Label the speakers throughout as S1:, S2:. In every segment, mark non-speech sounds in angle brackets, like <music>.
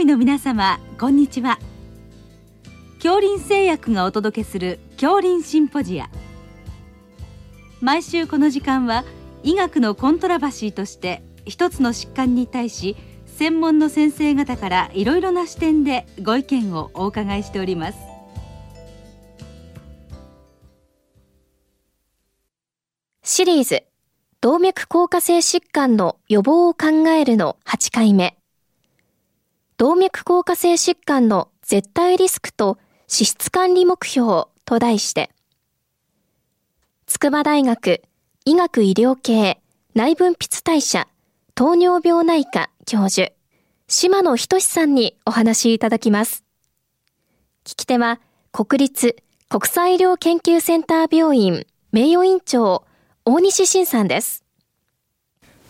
S1: 医の皆様こんにちは。恐林製薬がお届けする恐林シンポジア。毎週この時間は医学のコントラバシーとして一つの疾患に対し専門の先生方からいろいろな視点でご意見をお伺いしております。
S2: シリーズ動脈硬化性疾患の予防を考えるの8回目。動脈硬化性疾患の絶対リスクと脂質管理目標と題して、筑波大学医学医療系内分泌代謝糖尿病内科教授、島野仁さんにお話しいただきます。聞き手は、国立国際医療研究センター病院名誉院長、大西晋さんです。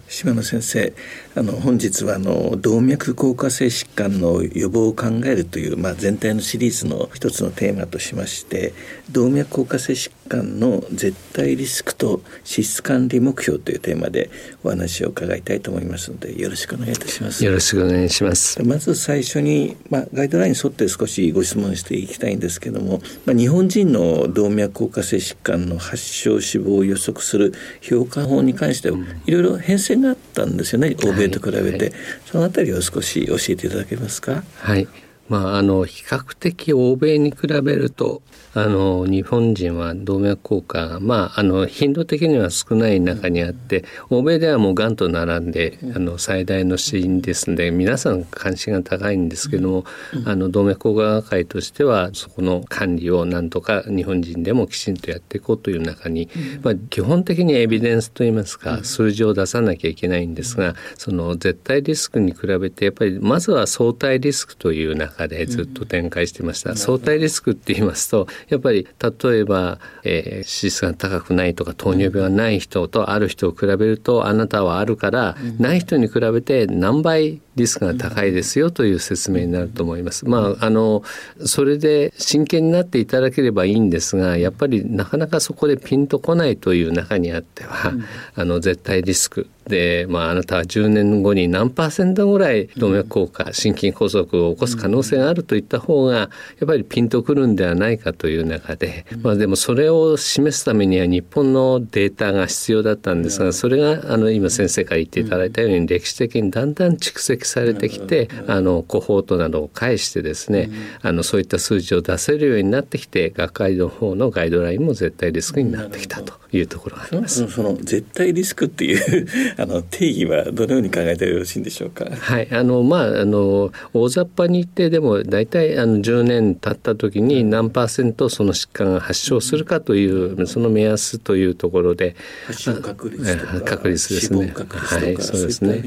S3: 島野先生あの本日はあの動脈硬化性疾患の予防を考えるという、まあ、全体のシリーズの一つのテーマとしまして動脈硬化性疾患の絶対リスクと脂質管理目標というテーマでお話を伺いたいと思いますのでよろしくお願いいたします。
S4: よろしくお願いします。
S3: まず最初に、まあ、ガイドラインに沿って少しご質問していきたいんですけども、まあ、日本人の動脈硬化性疾患の発症死亡を予測する評価法に関してはいろいろ変遷があったんですよね欧米と比べて、はい、そのあたりを少し教えていただけますか？
S4: はいまあ、あの比較的欧米に比べるとあの日本人は動脈硬化が、まあ、あの頻度的には少ない中にあって欧米ではもうがんと並んであの最大の死因ですので皆さん関心が高いんですけども、あの動脈硬化会としてはそこの管理をなんとか日本人でもきちんとやっていこうという中に、まあ、基本的にエビデンスといいますか数字を出さなきゃいけないんですがその絶対リスクに比べてやっぱりまずは相対リスクという中でずっと展開してました。相対リスクって言いますとやっぱり例えば、えー、脂質が高くないとか糖尿病がない人とある人を比べるとあなたはあるから、ない人に比べて何倍リスクが高いですよという説明になると思います。まあ、あの、それで真剣になっていただければいいんですが、やっぱりなかなかそこでピンとこないという中にあっては、うん、あの、絶対リスクで、まあ、あなたは10年後に何パーセントぐらい動脈硬化、心筋梗塞を起こす可能性があるといった方が、やっぱりピンとくるんではないかという中で、まあ、でもそれを示すためには日本のデータが必要だったんですが、それが、あの、今先生から言っていただいたように、歴史的にだんだん蓄積されてきて、あのコホートなどを介してですね、あのそういった数字を出せるようになってきて学会の方のガイドラインも絶対リスクになってきたというところがあります。
S3: その絶対リスクっていう <laughs> あの定義はどのように考えたらよろしいんでしょうか？
S4: はいあのまああの大雑把に言ってでも大体あの10年経った時に何パーセントその疾患が発症するかというその目安というところで
S3: 発症確率とか
S4: 確率ですね。
S3: はい、そうですね。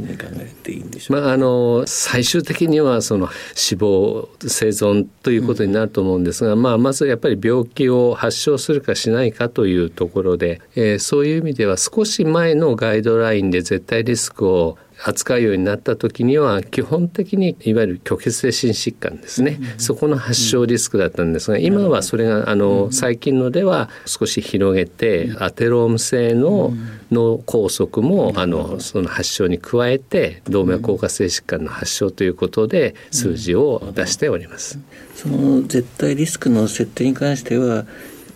S4: まああの最終的にはその死亡生存ということになると思うんですが、まあ、まずやっぱり病気を発症するかしないかというところで、えー、そういう意味では少し前のガイドラインで絶対リスクを扱うようになった時には基本的にいわゆる虚血性心疾患ですね、うん、そこの発症リスクだったんですが今はそれがあの最近のでは少し広げてアテローム性の脳梗塞もあのその発症に加えて動脈硬化性疾患の発症ということで数字を出しております。
S3: その絶対リスクの設定に関しては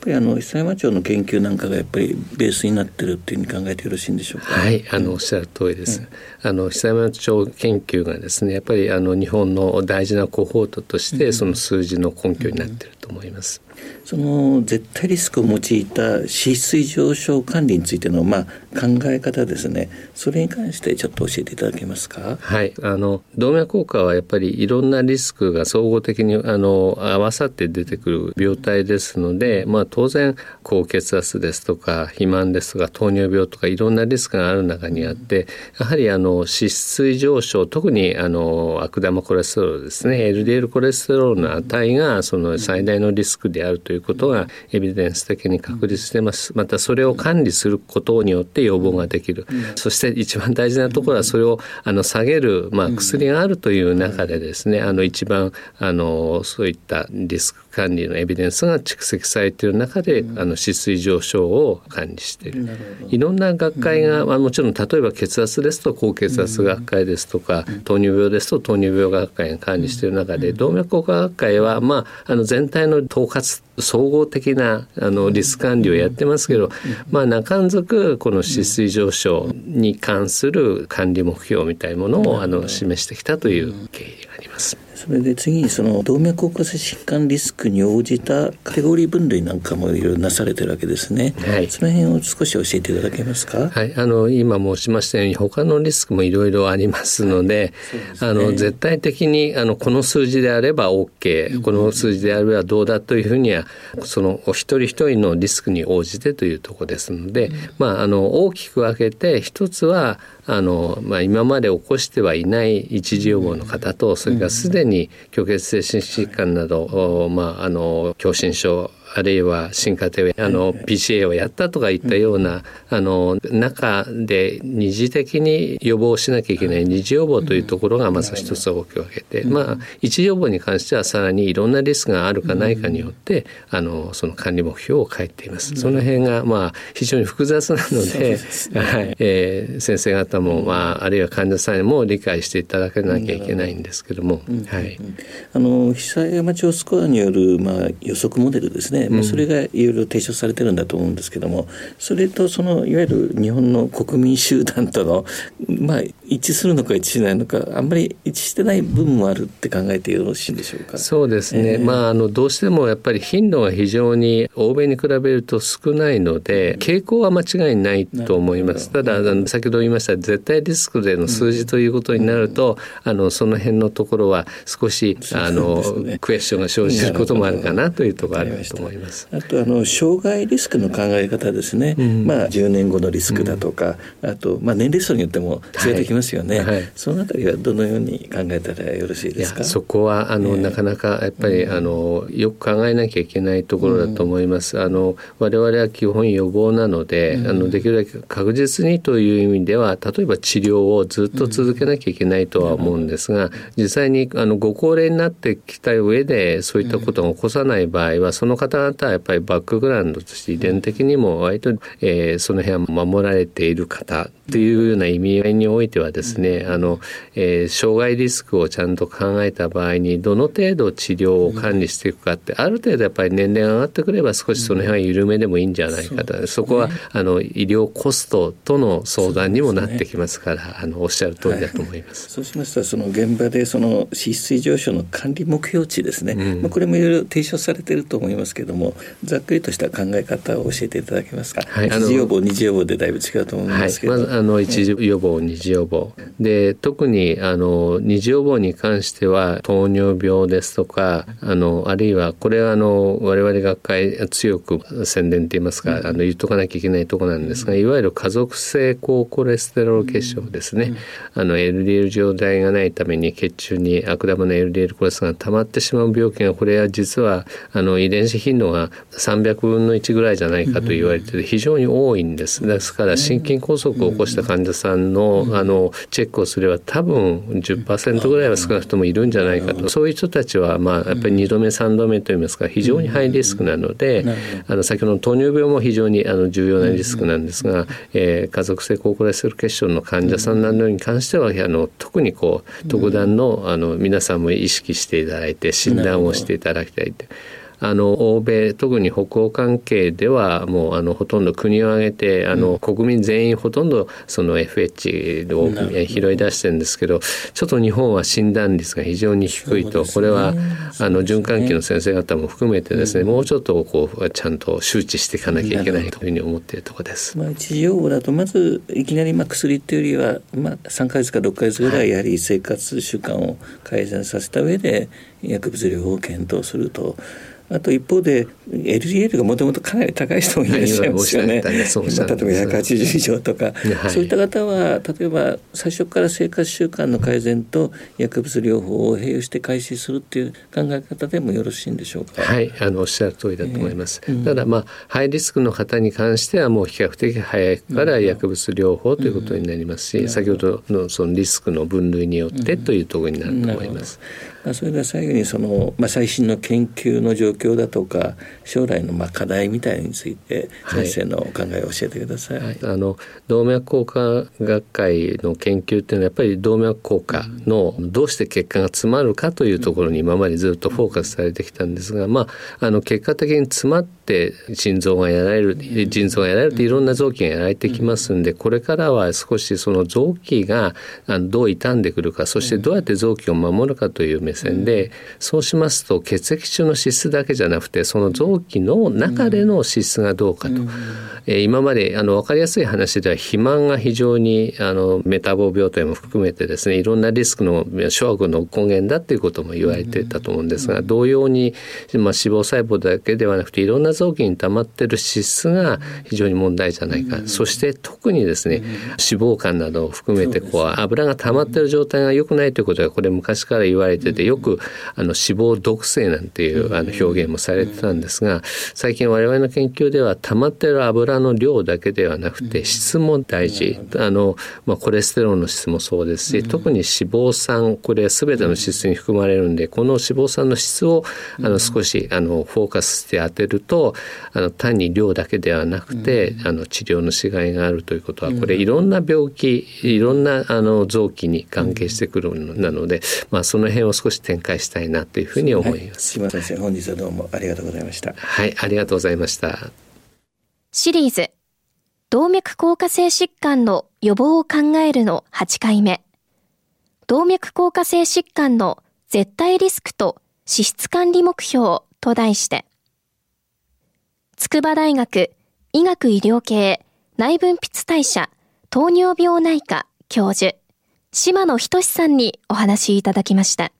S3: ぱりあの久山町の研究なんかがやっぱりベースになってるっていうふうに考えてよろしいんでしょうか？
S4: はい、あのおっしゃる通りです。うん、あの久山町研究がですね、やっぱりあの日本の大事なコホートとしてその数字の根拠になっていると思います。
S3: その絶対リスクを用いた脂質異常症管理についてのまあ考え方ですね。それに関してちょっと教えていただけますか？
S4: はい。あの動脈硬化はやっぱりいろんなリスクが総合的にあの合わさって出てくる病態ですので、まあ、当然高血圧ですとか肥満ですとか糖尿病とかいろんなリスクがある中にあってやはりあのの脂質異常症特にあの悪玉コレステロールですね LDL コレステロールの値がその最大ののリスクであるということがエビデンス的に確立してます。またそれを管理することによって予防ができる。そして一番大事なところはそれをあの下げるまあ薬があるという中でですね、あの一番あのそういったリスク管理のエビデンスが蓄積されている中で、あの脂水上昇を管理している。いろんな学会が、まあ、もちろん例えば血圧ですと高血圧学会ですとか、糖尿病ですと糖尿病学会が管理している中で動脈硬化学会は、まあ、あの全体の統括総合的なあのリスク管理をやってますけど、まあ、中んずくこの脂水上昇に関する管理目標みたいなものをあの示してきたという経緯ます。
S3: それで次にその動脈硬化性疾患リスクに応じたカテゴリー分類なんかもいろいろなされてるわけですね。はい、その辺を少し教えていただけますか？
S4: はい、あの今申しましたように他のリスクもいろいろありますので、はいでね、あの絶対的にあのこの数字であれば OK、うん、この数字であればどうだというふうにはそのお一人一人のリスクに応じてというところですので、うん、まああの大きく分けて一つはあの、まあ、今まで起こしてはいない一次予防の方とそれからすでに虚血性心疾患など、まあ、あの狭心症あるいは進化系あの PCA をやったとかいったようなあの中で二次的に予防しなきゃいけない二次予防というところがまず一つ大きく分けて、まあ一次予防に関してはさらにいろんなリスクがあるかないかによってあのその管理目標を変えています。その辺がまあ非常に複雑なので、はい。えー、先生方もまああるいは患者さんにも理解していただかなきゃいけないんですけども、はい。
S3: あの久山町スコアによるまあ予測モデルですね。まあ、それがいろいろ提唱されてるんだと思うんですけどもそれとそのいわゆる日本の国民集団との、まあ、一致するのか一致しないのかあんまり一致してない部分もあるって考えてよろしいんでしょうか？
S4: そうですね、えー、まああのどうしてもやっぱり頻度が非常に欧米に比べると少ないので傾向は間違いないと思います。ただあの先ほど言いました絶対リスクでの数字ということになると、うん、あのその辺のところは少し、あの、ね、クエスチョンが生じることもあるかなというところあると思います。います。
S3: あとあの障害リスクの考え方ですね、うん、まあ10年後のリスクだとか、うん、あとまあ年齢層によっても違ってきますよね、はい。はい、そのあたりはどのように考えたらよろしいですか？
S4: そこはあの、えー、なかなかやっぱり、あのよく考えなきゃいけないところだと思います、あの我々は基本予防なので、あのできるだけ確実にという意味では例えば治療をずっと続けなきゃいけないとは思うんですが、実際にあのご高齢になってきた上でそういったことが起こさない場合はその方々はやっぱりバックグラウンドとして遺伝的にも割と、えー、その辺は守られている方というような意味合いにおいてはですね、あの、えー、障害リスクをちゃんと考えた場合にどの程度治療を管理していくかってある程度やっぱり年齢が上がってくれば少しその辺は緩めでもいいんじゃないかと、そこはあの医療コストとの相談にもなってきますから、あのおっしゃる通りだと思います。
S3: そうしましたらその現場でその脂質水上昇の管理目標値ですね、うん、まあこれもいろいろ提唱されていると思いますけどもざっくりとした考え方を教えていただけますか？はい、一次予防二次予防でだいぶ違うと思いますけど。はい、まず
S4: あの一次予防、二次予防。で特にあの二次予防に関しては糖尿病ですとかあのあるいはこれはあの我々学会強く宣伝といいますか、あの言っとかなきゃいけないところなんですが、いわゆる家族性高コレステロール血症ですね。あの LDL 状態がないために血中に悪玉の LDL コレステロールが溜まってしまう病気がこれは実はあの遺伝子頻度が300分の1ぐらいじゃないかと言われてて非常に多いんです。ですから心筋梗塞を起こした患者さんのあのチェックをすれば多分10%ぐらいは少なくともいるんじゃないかと。そういう人たちはまあやっぱり2度目3度目といいますか非常にハイリスクなのであの先ほどの糖尿病も非常にあの重要なリスクなんですが、えー、家族性高コレステロール血症の患者さんなどに関してはあの特にこう特段のあの皆さんも意識していただいて診断をしていただきたいと。あの欧米特に北欧関係ではもうあのほとんど国を挙げてあの、国民全員ほとんどその FH を拾い出してるんですけどちょっと日本は診断率が非常に低いと、これはあの循環器の先生方も含めてですね、もうちょっとこうちゃんと周知していかなきゃいけないというふうに思っているところです。
S3: まあ、一時用語だとまずいきなりまあ薬っていうよりは、まあ、3か月か6か月ぐらいやはり生活習慣を改善させた上で薬物療法を検討するとあと一方で LDL がもともとかなり高い人もいらっしゃいますよね。例えば180以上とか、はい、そういった方は例えば最初から生活習慣の改善と薬物療法を併用して開始するっていう考え方でもよろしいんでしょうか？
S4: はいあのおっしゃる通りだと思います。えーうん、ただまあハイリスクの方に関してはもう比較的早いから薬物療法ということになりますし、うん、先ほどのそのリスクの分類によってというところになると思います。
S3: うんまあ、それでは最後にその、まあ、最新の研究の状況だとか将来のまあ課題みたいについて先生のお考えを教えてください。はい、
S4: あの動脈硬化学会の研究っていうのはやっぱり動脈硬化のどうして血管が詰まるかというところに今までずっとフォーカスされてきたんですが、まあ、あの結果的に詰まって心臓がやられる腎臓がやられるといろんな臓器がやられてきますんでこれからは少しその臓器がどう傷んでくるかそしてどうやって臓器を守るかという目線でそうしますと血液中の脂質だけじゃなくてその臓器の中での脂質がどうかと、えー、今まであの分かりやすい話では肥満が非常にあのメタボ病態も含めてですねいろんなリスクの諸悪の根源だっていうことも言われてたと思うんですが同様に、まあ、脂肪細胞だけではなくていろんな臓器に溜まってる脂質が非常に問題じゃないか、そして特にですね脂肪肝などを含めてこう油が溜まってる状態が良くないということがこれ昔から言われててよくあの脂肪毒性なんていうあの表現もされてたんですが最近我々の研究では溜まってる油の量だけではなくて質も大事。あの、まあ、コレステロールの質もそうですし特に脂肪酸これ全ての脂質に含まれるんでこの脂肪酸の質をあの少しあのフォーカスして当てるとあの単に量だけではなくてあの治療のしがいがあるということはこれいろんな病気いろんなあの臓器に関係してくるのなので、まあ、その辺を少し展開したいなというふうに思います。
S3: はい、島先生本日はどうもありがとうございました。
S4: はいありがとうございました。
S2: シリーズ動脈硬化性疾患の予防を考えるの8回目動脈硬化性疾患の絶対リスクと脂質管理目標と題して筑波大学医学医療系内分泌代謝糖尿病内科教授島野仁さんにお話いただきました。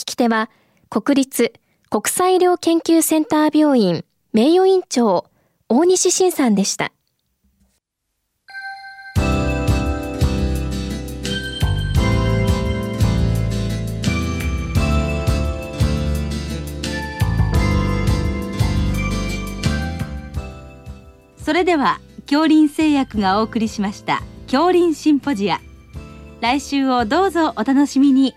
S2: 聞き手は国立国際医療研究センター病院名誉院長大西晋さんでした。
S1: それでは恐林製薬がお送りしました恐林シンポジア来週をどうぞお楽しみに